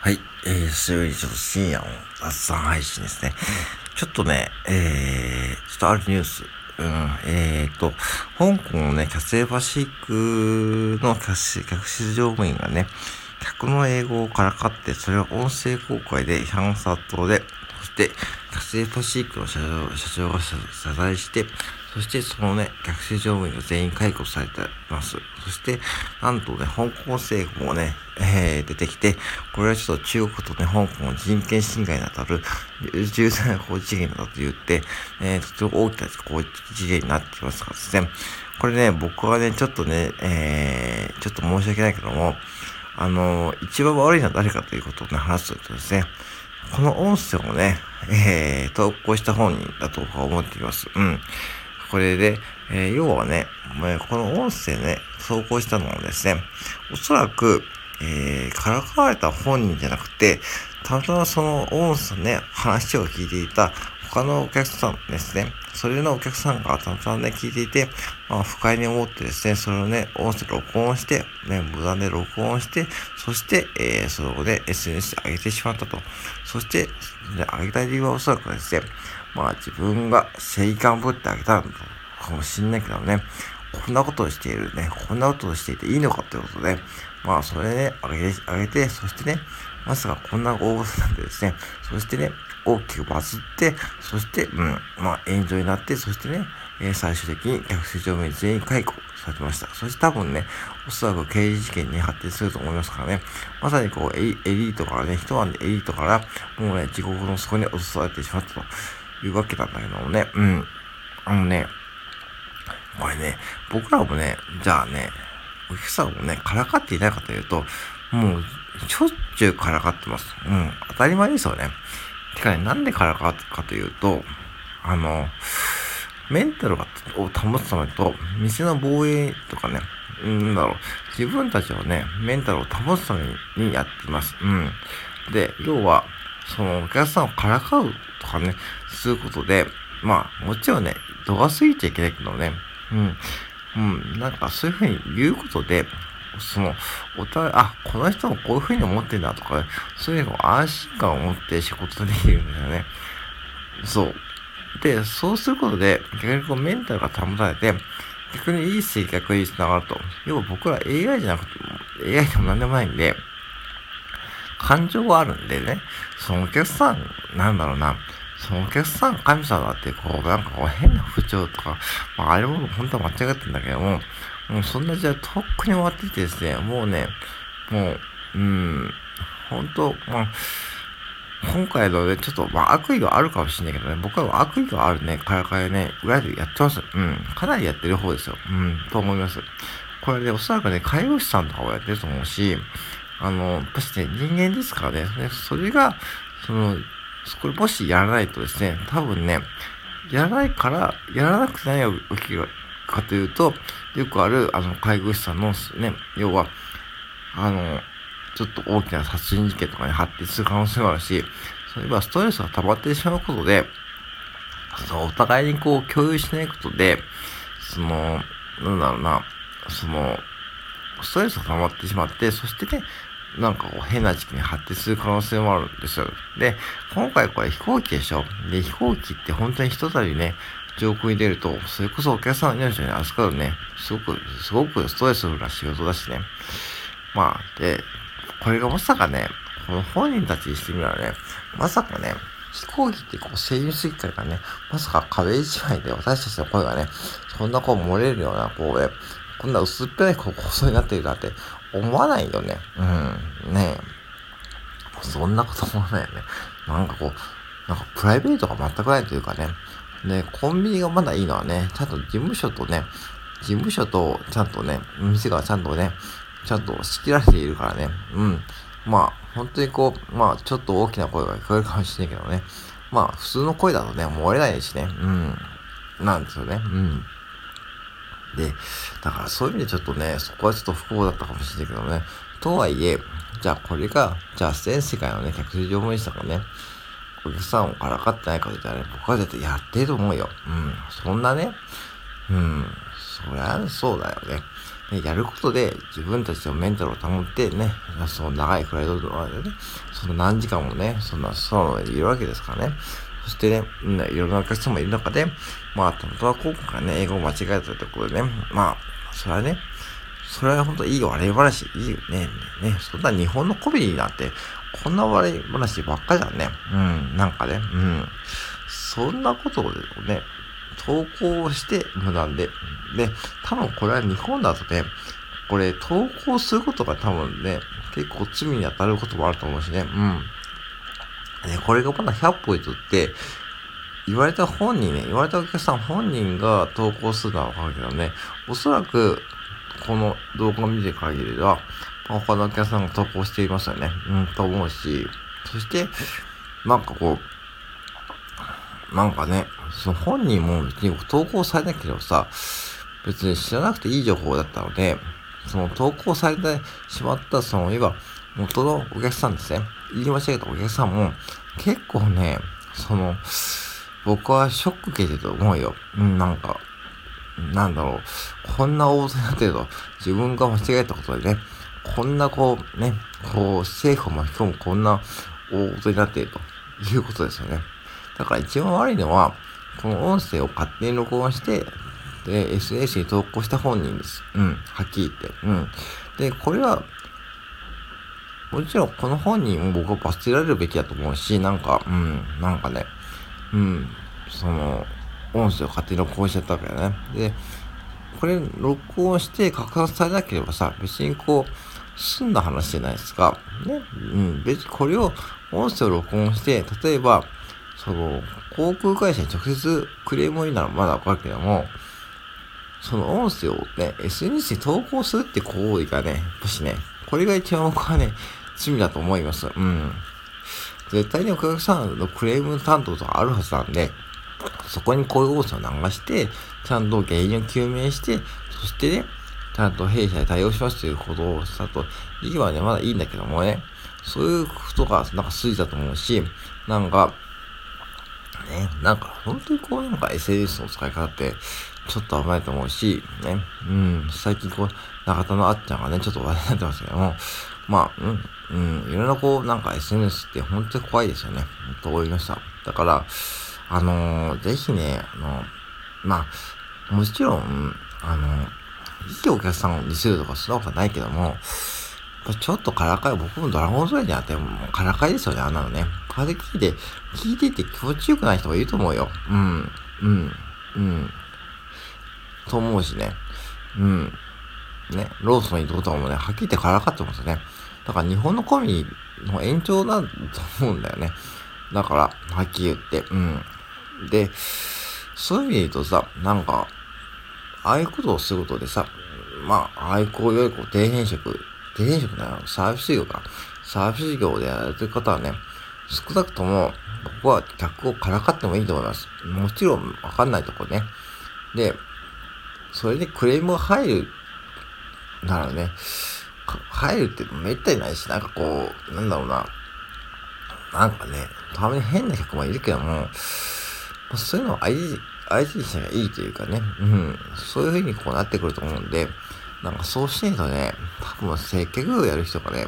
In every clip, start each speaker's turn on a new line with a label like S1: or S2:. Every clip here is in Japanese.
S1: はい。えー、それよりちょっと深夜の雑談配信ですね。ちょっとね、えー、ちょっとあるニュース。うん、えーと、香港のね、キャセイパシックの客室乗務員がね、客の英語をからかって、それを音声公開で批判殺到で、そして、キャセイパシフィックの社長社長が謝罪して、そしてそのね、学生乗務員が全員解雇されてます。そして、なんとね、香港政府もね、えー、出てきて、これはちょっと中国とね、香港の人権侵害に当たる重大な法事件だと言って、えー、とても大きな法事件になっていますからですね。これね、僕はね、ちょっとね、えー、ちょっと申し訳ないけども、あの、一番悪いのは誰かということをね、話すとですね、この音声をね、えー、投稿した本人だと思っています。うん。これで、えー、要はね、この音声ね、投稿したのはですね、おそらく、えー、からかわれた本人じゃなくて、たまたまその音声ね、話を聞いていた他のお客さんですね、それのお客さんがたまたまね、聞いていて、まあ、不快に思ってですね、それをね、音声録音して、ね、無断で録音して、そして、えー、それをね、SNS で上げてしまったと。そして、ね、上げた理由はおそらくですね、まあ自分が正義感をぶってあげたのかもしんないけどね、こんなことをしているね、こんなことをしていていいのかということで、まあそれね、あげて、あげて、そしてね、まさかこんな大事なんでですね、そしてね、大きくバズって、そして、うん、まあ炎上になって、そしてね、えー、最終的に客席上面全員解雇されてました。そして多分ね、おそらく刑事事件に発展すると思いますからね、まさにこうエリートからね、一晩でエリートから、もうね、地獄の底に落とされてしまったと。いうわけなんだけどもね、うん。あのね、これね、僕らもね、じゃあね、お客さんもね、からかっていないかというと、もう、しょっちゅうからかってます。うん。当たり前ですよね。てかね、なんでからかってかというと、あの、メンタルを保つためと、店の防衛とかね、うんだろう、自分たちはね、メンタルを保つためにやってます。うん。で、要は、そのお客さんをからかうとかね、することで、まあ、もちろんね、度が過ぎちゃいけないけどね、うん、うん、なんかそういうふうに言うことで、その、お互い、あ、この人もこういうふうに思ってんだとか、そういうの安心感を持って仕事できるんだよね。そう。で、そうすることで、逆にこうメンタルが保たれて、逆にいい性格につながると。要は僕ら AI じゃなくても、AI でも何でもないんで、感情があるんでね、そのお客さん、なんだろうな、そのお客さん神様ってこう、なんかこう変な不調とか、まあ、あれも本当は間違ってんだけども、もうそんな時代とっくに終わっていてですね、もうね、もう、うん、本当まあ、今回のね、ちょっと、まあ、悪意があるかもしれないけどね、僕は悪意があるね、からかいね、裏でやってます。うん。かなりやってる方ですよ。うん、と思います。これね、おそらくね、介護士さんとかもやってると思うし、あの、やっぱしね、人間ですからね、それが、その、これもしやらないとですね、多分ね、やらないから、やらなくて何が起きるかというと、よくある、あの、介護士さんのね、要は、あの、ちょっと大きな殺人事件とかに発展する可能性もあるし、そういえばストレスが溜まってしまうことで、そのお互いにこう共有しないことで、その、なんだろうな、その、ストレスが溜まってしまって、そしてね、なんかこう変な時期に発展する可能性もあるんですよ。で、今回これ飛行機でしょ。で、飛行機って本当に一たびね、上空に出ると、それこそお客さんの命に預かるね、すごく、すごくストレスフルな仕事だしね。まあ、で、これがまさかね、この本人たちにしてみればね、まさかね、飛行機ってこう、声優設計がね、まさか壁一枚で私たちの声がね、そんなこう漏れるような、こうね、こんな薄っぺらいこう細になってるなんて思わないよね。うん。ねえ。そんなこと思わないよね。なんかこう、なんかプライベートが全くないというかね。ね、コンビニがまだいいのはね、ちゃんと事務所とね、事務所とちゃんとね、店がちゃんとね、ちゃんと仕切られているからね。うん。まあ、本当にこう、まあ、ちょっと大きな声が聞こえるかもしれないけどね。まあ、普通の声だとね、漏れないしね。うん。なんですよね。うん。で、だからそういう意味でちょっとね、そこはちょっと不幸だったかもしれないけどね。とはいえ、じゃあこれが、じゃあ全世界のね、客席乗務員さんがね、お客さんをからかってないかと言ったらね、僕は絶対やってると思うよ。うん。そんなね、うん。そりゃそうだよね。やることで自分たちのメンタルを保ってね、その長いフライトの間でね、その何時間もね、そんな空の上でいるわけですからね。そしてね、いろんなお客さんもいる中で、まあ、本当は今回ね、英語を間違えたところでね、まあ、それはね、それは本当いい笑い話、いいよね。ね、そんな日本のコメディなんて、こんな笑い話ばっかじゃんね。うん、なんかね、うん。そんなことをね、投稿して無断で。で、多分これは日本だとね、これ投稿することが多分ね、結構罪に当たることもあると思うしね。うん。ね、これがまだ100歩譲って、言われた本人ね、言われたお客さん本人が投稿するのはわかるけどね、おそらく、この動画を見てる限りでは、他のお客さんが投稿していますよね。うん、と思うし、そして、なんかこう、なんかね、その本人も別に投稿されなければさ、別に知らなくていい情報だったので、その投稿されてしまったその、いわ元のお客さんですね。言い間違えたお客さんも、結構ね、その、僕はショック受けてると思うよ。うん、なんか、なんだろう、こんな大事になってると、自分が間違えたことでね、こんなこう、ね、こう、政府を巻き込むこんな大事になっているということですよね。だから一番悪いのは、この音声を勝手に録音して、で、SNS に投稿した本人です。うん、はっきり言って。うん。で、これは、もちろんこの本人も僕は罰せられるべきだと思うし、なんか、うん、なんかね、うん、その、音声を勝手に録音しちゃったわけだね。で、これ、録音して拡散されなければさ、別にこう、済んだ話じゃないですか。ね。うん。別にこれを、音声を録音して、例えば、その、航空会社に直接クレームを言うならまだわかるけども、その音声をね、SNS に投稿するって行為がね、やっぱしね、これが一番僕はね、罪だと思います。うん。絶対にお客さんのクレーム担当とかあるはずなんで、そこにこういう音声を流して、ちゃんと原因を究明して、そしてね、ちゃんと弊社で対応しますということをしたと、いいはね、まだいいんだけどもね、そういうことがなんか筋だと思うし、なんか、ね、なんか本当にこうなんか SNS の使い方ってちょっと危ないと思うし、ね、うん、最近こう、中田のあっちゃんがね、ちょっと話題になってますけども、まあ、うん、うん、いろんなこう、なんか SNS って本当に怖いですよね、と思いました。だから、あのー、ぜひね、あの、まあ、もちろん、あのー、いいお客さんを見せるとかそんなことはないけども、ちょっとからかい、僕もドラゴンズライにあっても、からかいですよね、あんなのね。これで聞いて、聞いてて気持ちよくない人がいると思うよ。うん、うん、うん。と思うしね。うん。ね、ローソンにどうともね、はっきり言ってからかってますよね。だから日本のコミの延長だと思うんだよね。だから、はっきり言って、うん。で、そういう意味で言うとさ、なんか、ああいうことをすることでさ、まあ、ああいうこういうこう底辺職、底辺職なのサービス業か。サービス業でやられてる方はね、少なくとも、僕は客をからかってもいいと思います。もちろん、わかんないとこね。で、それでクレームが入るならね、入るってめったにないし、なんかこう、なんだろうな。なんかね、たまに変な客もいるけども、そういうのを相手相手にしたらいいというかね、うん、そういう風にこうなってくると思うんで、なんかそうしないとね、多分接客をやる人がね、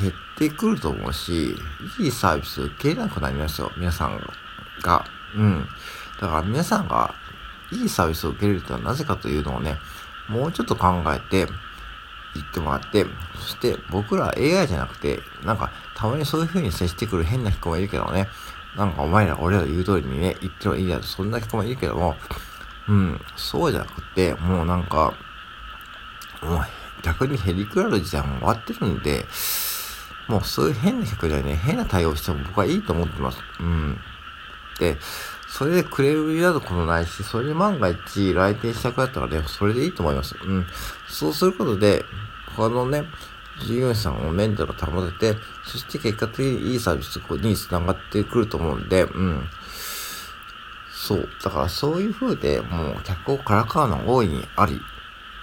S1: 減ってくると思うし、いいサービス受けれなくなりますよ、皆さんが。うん。だから皆さんがいいサービスを受けれるとはなぜかというのをね、もうちょっと考えて、言ってもらって、そして僕ら AI じゃなくて、なんかたまにそういう風に接してくる変な人もいるけどね、なんかお前ら俺ら言う通りにね、言ってもいいやと、そんな人もいるけども、うん、そうじゃなくて、もうなんか、もう逆にヘリクラル時代も終わってるんで、もうそういう変な客ではね、変な対応しても僕はいいと思ってます。うん。で、それでクレームになることないし、それで万が一来店したくなったらね、それでいいと思います。うん。そうすることで、他のね、従業員さんのメンタル保てて、そして結果的にいいサービスに繋がってくると思うんで、うん。そう。だからそういう風で、もう客をからかうの大いにあり。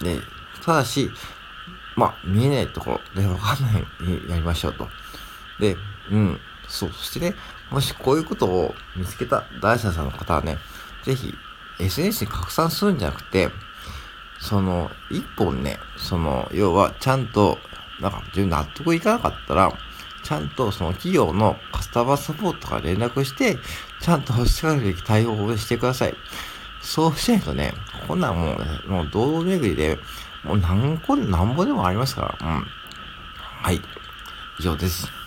S1: で、ただし、まあ、見えないところでわかんないようになりましょうと。で、うん。そう。そしてね、もしこういうことを見つけた第三者の方はね、ぜひ SNS に拡散するんじゃなくて、その、一本ね、その、要は、ちゃんと、なんか、自分納得いかなかったら、ちゃんとその企業のカスタマーサポートから連絡して、ちゃんとしかるべき対応をしてください。そうしないとね、こんなんもう、ね、もう堂々巡りで、もう何個、何ぼでもありますから。うん。はい。以上です。